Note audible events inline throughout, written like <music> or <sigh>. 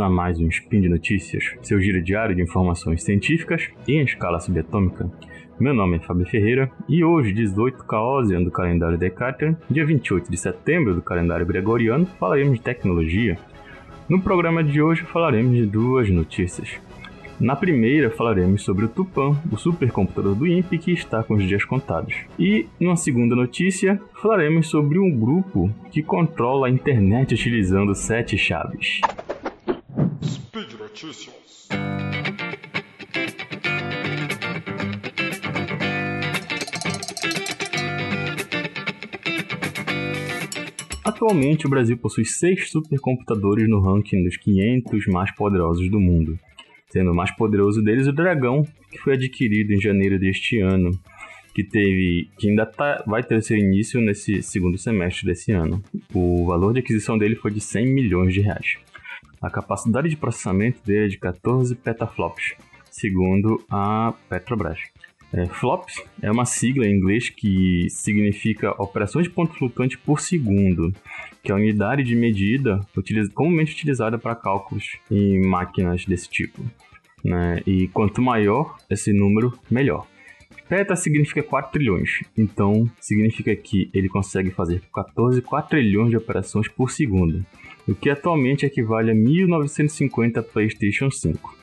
a mais um Spin de Notícias, seu giro diário de informações científicas em escala subatômica. Meu nome é Fábio Ferreira e hoje, 18 Caosian do calendário Decatrian, dia 28 de setembro do calendário Gregoriano, falaremos de tecnologia. No programa de hoje falaremos de duas notícias. Na primeira, falaremos sobre o Tupan, o supercomputador do INPE que está com os dias contados. E, numa segunda notícia, falaremos sobre um grupo que controla a internet utilizando sete chaves. Notícias. Atualmente, o Brasil possui seis supercomputadores no ranking dos 500 mais poderosos do mundo sendo o mais poderoso deles o Dragão, que foi adquirido em janeiro deste ano, que teve, que ainda tá, vai ter seu início nesse segundo semestre desse ano. O valor de aquisição dele foi de 100 milhões de reais. A capacidade de processamento dele é de 14 petaflops, segundo a Petrobras. É, flops é uma sigla em inglês que significa operações de ponto flutuante por segundo, que é a unidade de medida comumente utilizada para cálculos em máquinas desse tipo. Né? E quanto maior esse número, melhor. Peta significa 4 trilhões, então significa que ele consegue fazer 14 quatrilhões de operações por segundo, o que atualmente equivale a 1950 PlayStation 5.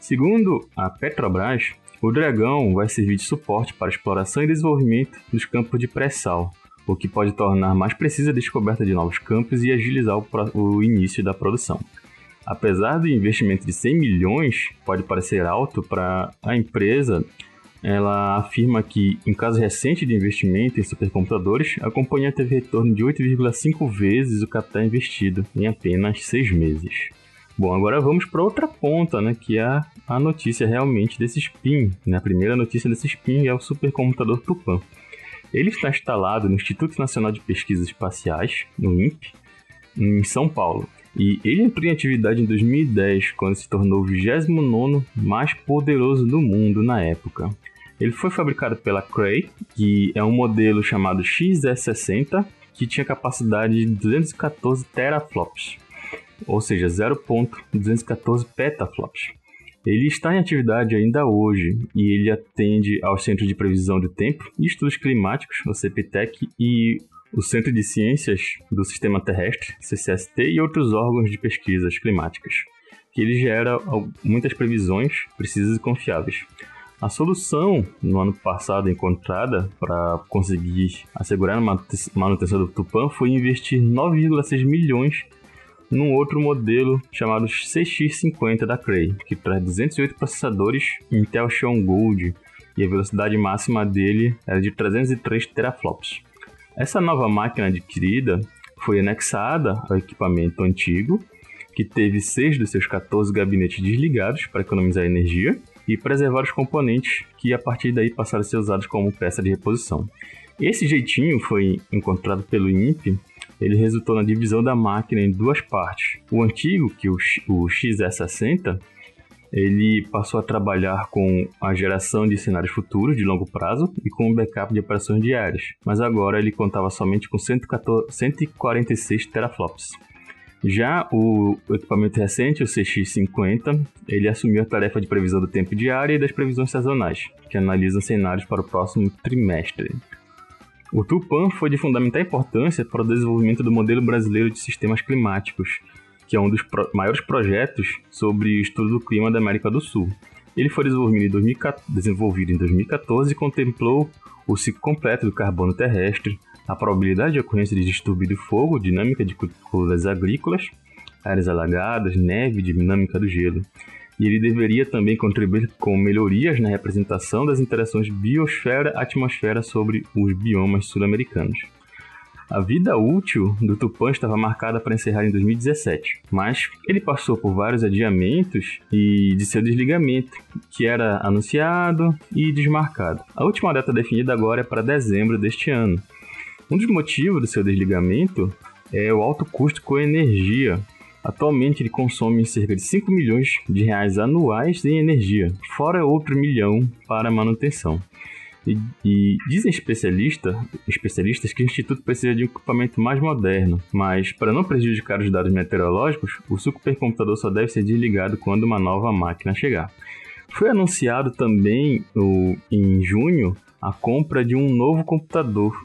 Segundo a Petrobras, o Dragão vai servir de suporte para exploração e desenvolvimento dos campos de pré-sal, o que pode tornar mais precisa a descoberta de novos campos e agilizar o, o início da produção. Apesar do investimento de 100 milhões, pode parecer alto para a empresa, ela afirma que, em caso recente de investimento em supercomputadores, a companhia teve retorno de 8,5 vezes o capital investido em apenas seis meses. Bom, agora vamos para outra ponta, né, que é a notícia realmente desse spin. Né? A primeira notícia desse spin é o supercomputador Tupan. Ele está instalado no Instituto Nacional de Pesquisas Espaciais, no INPE, em São Paulo. E ele entrou em atividade em 2010, quando se tornou o 29 mais poderoso do mundo na época. Ele foi fabricado pela Cray, que é um modelo chamado XS60, que tinha capacidade de 214 teraflops, ou seja, 0.214 petaflops. Ele está em atividade ainda hoje e ele atende ao Centro de Previsão do Tempo e Estudos Climáticos, o CPTEC, e o Centro de Ciências do Sistema Terrestre, CCST, e outros órgãos de pesquisas climáticas, que ele gera muitas previsões precisas e confiáveis. A solução no ano passado encontrada para conseguir assegurar a manutenção do Tupã foi investir 9,6 milhões num outro modelo chamado CX50 da Cray, que traz 208 processadores Intel Xeon Gold e a velocidade máxima dele era de 303 teraflops. Essa nova máquina adquirida foi anexada ao equipamento antigo, que teve seis dos seus 14 gabinetes desligados para economizar energia e preservar os componentes que a partir daí passaram a ser usados como peça de reposição. Esse jeitinho foi encontrado pelo INPE ele resultou na divisão da máquina em duas partes. O antigo, que o, o XS60, ele passou a trabalhar com a geração de cenários futuros de longo prazo e com o backup de operações diárias, mas agora ele contava somente com 114, 146 teraflops. Já o equipamento recente, o CX50, ele assumiu a tarefa de previsão do tempo diário e das previsões sazonais, que analisam cenários para o próximo trimestre. O Tupan foi de fundamental importância para o desenvolvimento do modelo brasileiro de sistemas climáticos, que é um dos pro maiores projetos sobre estudo do clima da América do Sul. Ele foi desenvolvido em, 2014, desenvolvido em 2014 e contemplou o ciclo completo do carbono terrestre, a probabilidade de ocorrência de distúrbio de fogo, dinâmica de culturas agrícolas, áreas alagadas, neve, dinâmica do gelo e ele deveria também contribuir com melhorias na representação das interações biosfera-atmosfera sobre os biomas sul-americanos. A vida útil do Tupã estava marcada para encerrar em 2017, mas ele passou por vários adiamentos e de seu desligamento, que era anunciado e desmarcado. A última data definida agora é para dezembro deste ano. Um dos motivos do seu desligamento é o alto custo com energia, Atualmente ele consome cerca de 5 milhões de reais anuais em energia, fora outro milhão para manutenção. E, e dizem especialista, especialistas que o Instituto precisa de um equipamento mais moderno, mas para não prejudicar os dados meteorológicos, o supercomputador só deve ser desligado quando uma nova máquina chegar. Foi anunciado também o, em junho a compra de um novo computador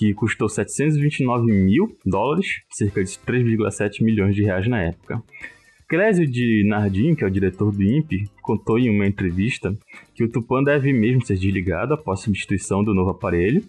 que custou 729 mil dólares, cerca de 3,7 milhões de reais na época. Clésio de Nardim, que é o diretor do INPE, contou em uma entrevista que o Tupan deve mesmo ser desligado após a substituição do novo aparelho,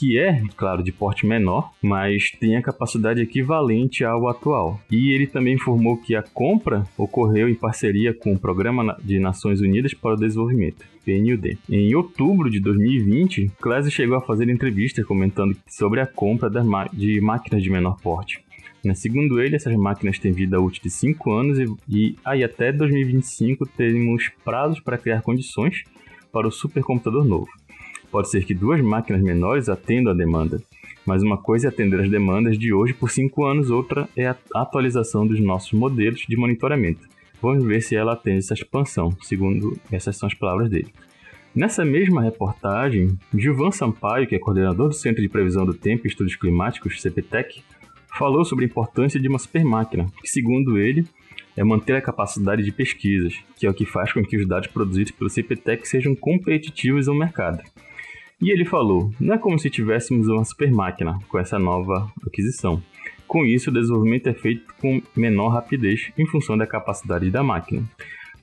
que é, claro, de porte menor, mas tem a capacidade equivalente ao atual. E ele também informou que a compra ocorreu em parceria com o Programa de Nações Unidas para o Desenvolvimento, PNUD. Em outubro de 2020, Clésio chegou a fazer entrevista comentando sobre a compra de máquinas de menor porte. Né? Segundo ele, essas máquinas têm vida útil de 5 anos e, e aí até 2025 temos prazos para criar condições para o supercomputador novo. Pode ser que duas máquinas menores atendam a demanda, mas uma coisa é atender as demandas de hoje por 5 anos, outra é a atualização dos nossos modelos de monitoramento. Vamos ver se ela atende essa expansão, segundo essas são as palavras dele. Nessa mesma reportagem, Gilvan Sampaio, que é coordenador do Centro de Previsão do Tempo e Estudos Climáticos, CPTEC, falou sobre a importância de uma supermáquina, que, segundo ele, é manter a capacidade de pesquisas, que é o que faz com que os dados produzidos pelo CPTEC sejam competitivos ao mercado. E ele falou: não é como se tivéssemos uma supermáquina com essa nova aquisição. Com isso, o desenvolvimento é feito com menor rapidez em função da capacidade da máquina.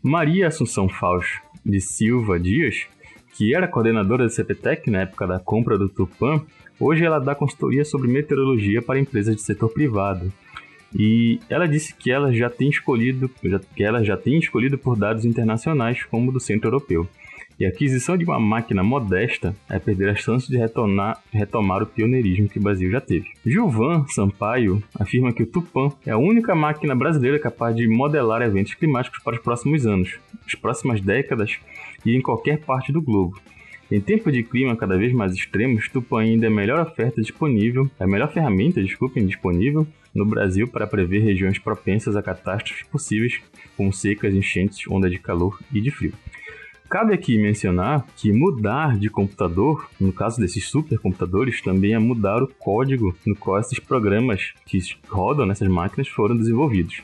Maria Assunção Fausto de Silva Dias, que era coordenadora da CPTEC na época da compra do Tupan, Hoje ela dá consultoria sobre meteorologia para empresas de setor privado. E ela disse que ela já tem escolhido, que ela já tem escolhido por dados internacionais como do Centro Europeu. E a aquisição de uma máquina modesta é perder as chances de retornar, retomar o pioneirismo que o Brasil já teve. Gilvan Sampaio afirma que o Tupan é a única máquina brasileira capaz de modelar eventos climáticos para os próximos anos, as próximas décadas e em qualquer parte do globo. Em tempos de clima cada vez mais extremos, Tupã ainda é a melhor oferta disponível, é a melhor ferramenta, desculpem, disponível no Brasil para prever regiões propensas a catástrofes possíveis, como secas, enchentes, ondas de calor e de frio. Cabe aqui mencionar que mudar de computador, no caso desses supercomputadores, também é mudar o código no qual esses programas que rodam nessas máquinas foram desenvolvidos.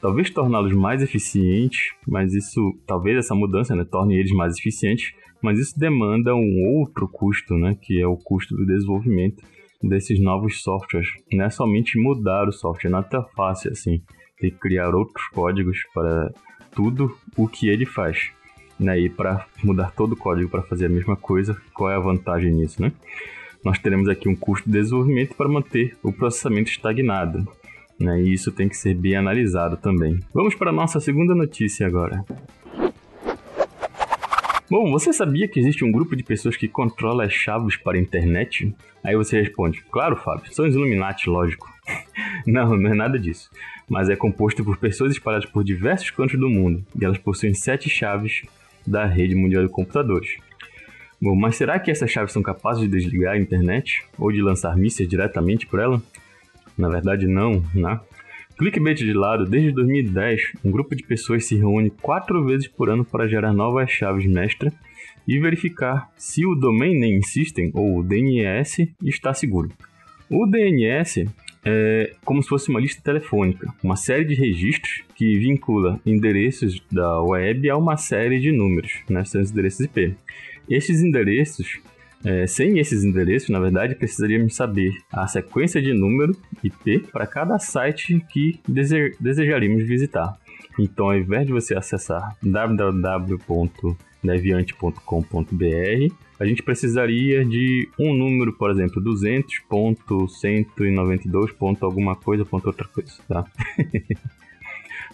Talvez torná-los mais eficientes, mas isso, talvez essa mudança né, torne eles mais eficientes, mas isso demanda um outro custo, né, que é o custo do desenvolvimento desses novos softwares. Não é somente mudar o software, não é tão fácil assim, ter que criar outros códigos para tudo o que ele faz. Né, e para mudar todo o código para fazer a mesma coisa, qual é a vantagem nisso, né? Nós teremos aqui um custo de desenvolvimento para manter o processamento estagnado. Né, e isso tem que ser bem analisado também. Vamos para a nossa segunda notícia agora. Bom, você sabia que existe um grupo de pessoas que controla as chaves para a internet? Aí você responde, claro, Fábio, são os Illuminati, lógico. <laughs> não, não é nada disso. Mas é composto por pessoas espalhadas por diversos cantos do mundo, e elas possuem sete chaves da rede mundial de computadores. Bom, mas será que essas chaves são capazes de desligar a internet ou de lançar mísseis diretamente por ela? Na verdade, não, né? Clickbait de lado, desde 2010, um grupo de pessoas se reúne quatro vezes por ano para gerar novas chaves mestra e verificar se o Domain Name System, ou DNS, está seguro. O DNS é como se fosse uma lista telefônica, uma série de registros que vincula endereços da web a uma série de números, né, são os endereços IP. Esses endereços é, sem esses endereços, na verdade, precisaríamos saber a sequência de número IP para cada site que dese desejaríamos visitar. Então, ao invés de você acessar www.deviante.com.br, a gente precisaria de um número, por exemplo, 200.192. alguma coisa, ponto outra coisa, tá? <laughs>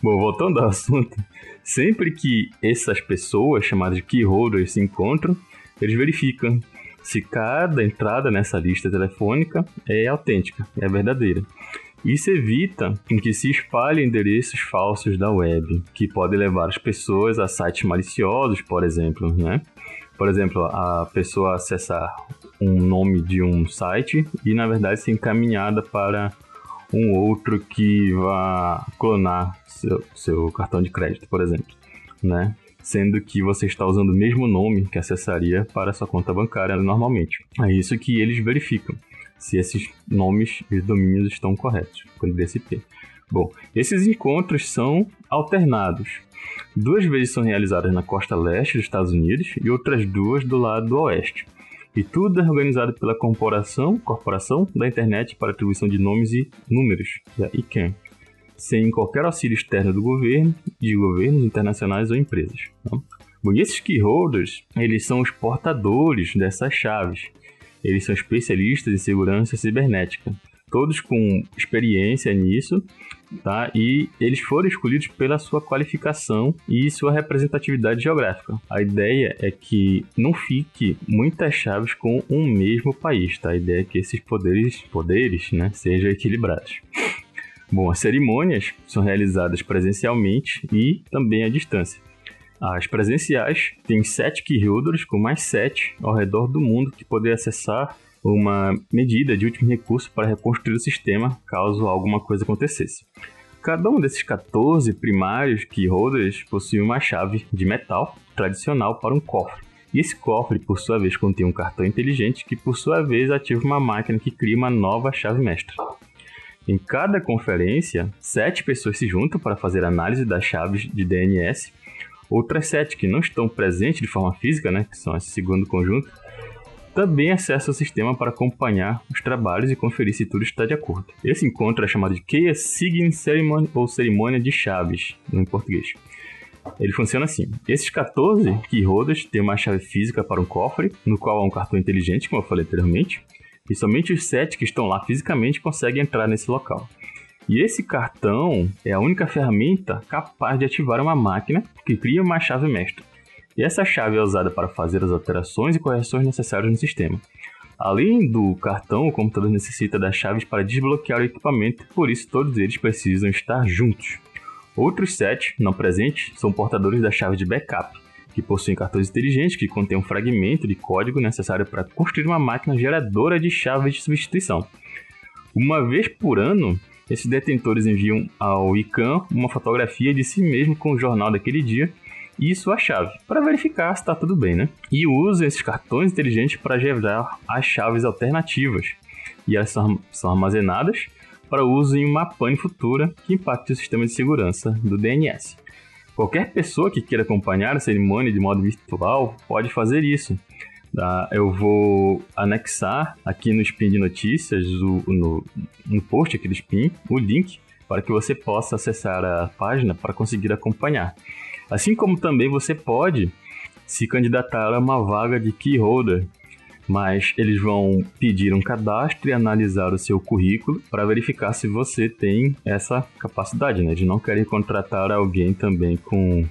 Bom, voltando ao assunto, sempre que essas pessoas chamadas de keyholders se encontram, eles verificam se cada entrada nessa lista telefônica é autêntica, é verdadeira. Isso evita que se espalhem endereços falsos da web, que podem levar as pessoas a sites maliciosos, por exemplo, né? Por exemplo, a pessoa acessar um nome de um site e, na verdade, ser encaminhada para um outro que vá clonar seu, seu cartão de crédito, por exemplo, né? sendo que você está usando o mesmo nome que acessaria para sua conta bancária normalmente. É isso que eles verificam, se esses nomes e domínios estão corretos com o DSP. Bom, esses encontros são alternados. Duas vezes são realizadas na costa leste dos Estados Unidos e outras duas do lado oeste. E tudo é organizado pela Corporação, Corporação da Internet para Atribuição de Nomes e Números, a ICANN sem qualquer auxílio externo do governo, de governos internacionais ou empresas. Tá? Bom, e esses keyholders, eles são os portadores dessas chaves. Eles são especialistas em segurança cibernética, todos com experiência nisso, tá? E eles foram escolhidos pela sua qualificação e sua representatividade geográfica. A ideia é que não fique muitas chaves com um mesmo país, tá? A ideia é que esses poderes, poderes, né, sejam equilibrados. Bom, as cerimônias são realizadas presencialmente e também à distância. As presenciais têm sete keyholders com mais sete ao redor do mundo que poderão acessar uma medida de último recurso para reconstruir o sistema caso alguma coisa acontecesse. Cada um desses 14 primários keyholders possui uma chave de metal tradicional para um cofre. E esse cofre, por sua vez, contém um cartão inteligente que, por sua vez, ativa uma máquina que cria uma nova chave mestra. Em cada conferência, sete pessoas se juntam para fazer análise das chaves de DNS. Outras sete que não estão presentes de forma física, né, que são esse segundo conjunto, também acessam o sistema para acompanhar os trabalhos e conferir se tudo está de acordo. Esse encontro é chamado de Key Sign Ceremony ou Cerimônia de Chaves, em português. Ele funciona assim: esses 14 keyholders têm uma chave física para um cofre, no qual há um cartão inteligente, como eu falei anteriormente, e somente os sete que estão lá fisicamente conseguem entrar nesse local. E esse cartão é a única ferramenta capaz de ativar uma máquina que cria uma chave mestra. E essa chave é usada para fazer as alterações e correções necessárias no sistema. Além do cartão, o computador necessita das chaves para desbloquear o equipamento, por isso todos eles precisam estar juntos. Outros sete, não presentes, são portadores da chave de backup, que possuem cartões inteligentes que contêm um fragmento de código necessário para construir uma máquina geradora de chaves de substituição. Uma vez por ano, esses detentores enviam ao ICANN uma fotografia de si mesmo com o jornal daquele dia e sua chave, para verificar se está tudo bem, né? E usam esses cartões inteligentes para gerar as chaves alternativas, e elas são, armazenadas para uso em uma pane futura que impacte o sistema de segurança do DNS. Qualquer pessoa que queira acompanhar a cerimônia de modo virtual pode fazer isso. Tá? Eu vou anexar aqui no Spin de Notícias, no, no post aqui do Spin, o link para que você possa acessar a página para conseguir acompanhar. Assim como também você pode se candidatar a uma vaga de key holder mas eles vão pedir um cadastro e analisar o seu currículo para verificar se você tem essa capacidade, né? De não querer contratar alguém também com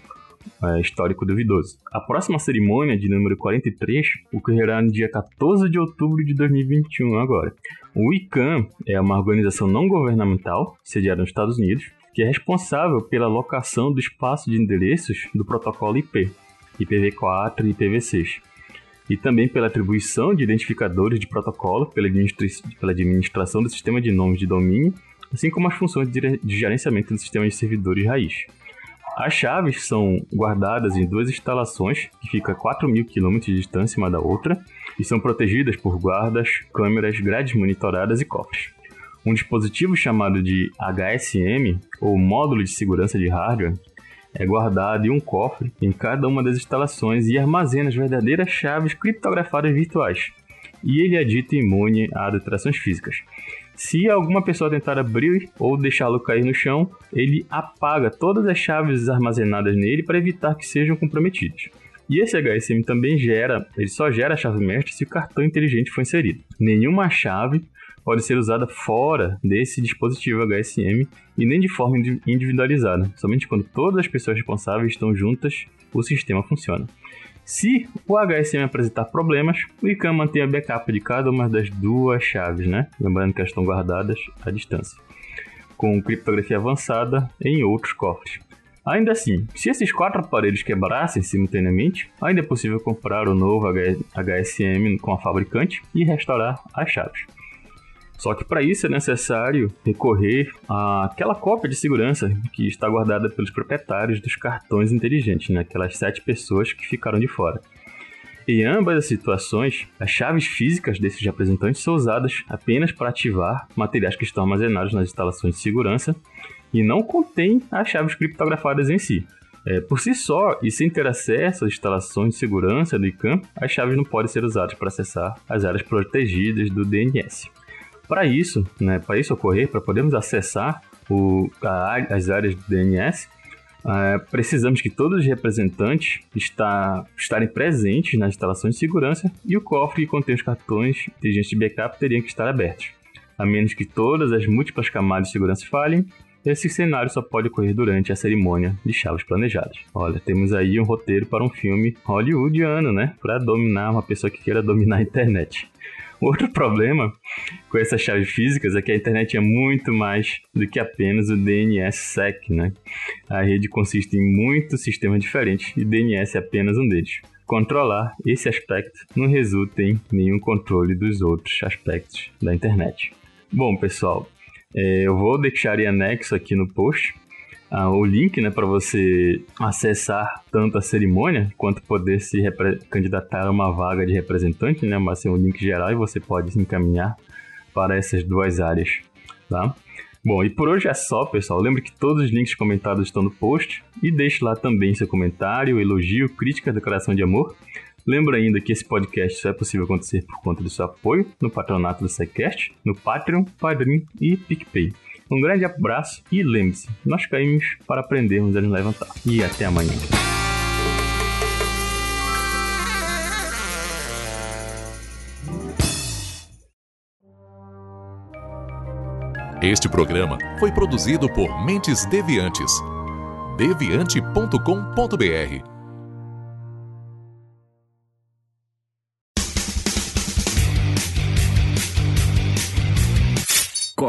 é, histórico duvidoso. A próxima cerimônia, de número 43, ocorrerá no dia 14 de outubro de 2021 agora. O ICANN é uma organização não governamental, sediada nos Estados Unidos, que é responsável pela alocação do espaço de endereços do protocolo IP, IPv4 e IPv6 e também pela atribuição de identificadores de protocolo pela, administra pela administração do sistema de nomes de domínio, assim como as funções de, de gerenciamento do sistema de servidores raiz. As chaves são guardadas em duas instalações que ficam a 4 mil quilômetros de distância uma da outra e são protegidas por guardas, câmeras, grades monitoradas e cofres. Um dispositivo chamado de HSM, ou Módulo de Segurança de Hardware, é guardado em um cofre em cada uma das instalações e armazena as verdadeiras chaves criptografadas virtuais. E ele é dito imune a detrações físicas. Se alguma pessoa tentar abrir ou deixá-lo cair no chão, ele apaga todas as chaves armazenadas nele para evitar que sejam comprometidas. E esse HSM também gera, ele só gera a chave mestre se o cartão inteligente for inserido. Nenhuma chave pode ser usada fora desse dispositivo HSM e nem de forma individualizada. Somente quando todas as pessoas responsáveis estão juntas, o sistema funciona. Se o HSM apresentar problemas, o ICANN mantém a backup de cada uma das duas chaves, né? Lembrando que elas estão guardadas à distância, com criptografia avançada em outros cofres. Ainda assim, se esses quatro aparelhos quebrassem simultaneamente, ainda é possível comprar o novo HSM com a fabricante e restaurar as chaves. Só que para isso é necessário recorrer àquela cópia de segurança que está guardada pelos proprietários dos cartões inteligentes, né? aquelas sete pessoas que ficaram de fora. Em ambas as situações, as chaves físicas desses representantes são usadas apenas para ativar materiais que estão armazenados nas instalações de segurança e não contém as chaves criptografadas em si. É, por si só, e sem ter acesso às instalações de segurança do ICANN, as chaves não podem ser usadas para acessar as áreas protegidas do DNS. Para isso, né, para isso ocorrer, para podermos acessar o, a, as áreas do DNS, é, precisamos que todos os representantes está, estarem presentes nas instalações de segurança e o cofre que contém os cartões inteligentes de backup teriam que estar abertos. A menos que todas as múltiplas camadas de segurança falhem, esse cenário só pode ocorrer durante a cerimônia de chaves planejadas. Olha, temos aí um roteiro para um filme hollywoodiano, né? Para dominar uma pessoa que queira dominar a internet. <laughs> Outro problema com essas chaves físicas é que a internet é muito mais do que apenas o DNS-SEC, né? A rede consiste em muitos sistemas diferentes e DNS é apenas um deles. Controlar esse aspecto não resulta em nenhum controle dos outros aspectos da internet. Bom, pessoal, é, eu vou deixar em anexo aqui no post ah, o link né, para você acessar tanto a cerimônia quanto poder se candidatar a uma vaga de representante, né, mas é um link geral e você pode se encaminhar para essas duas áreas. Tá? Bom, e por hoje é só, pessoal. Lembre que todos os links comentados estão no post e deixe lá também seu comentário, elogio, crítica, declaração de amor. Lembra ainda que esse podcast só é possível acontecer por conta do seu apoio no patronato do SciCast, no Patreon, Padrim e PicPay. Um grande abraço e lembre-se, nós caímos para aprendermos a nos levantar. E até amanhã. Este programa foi produzido por Mentes Deviantes. deviante.com.br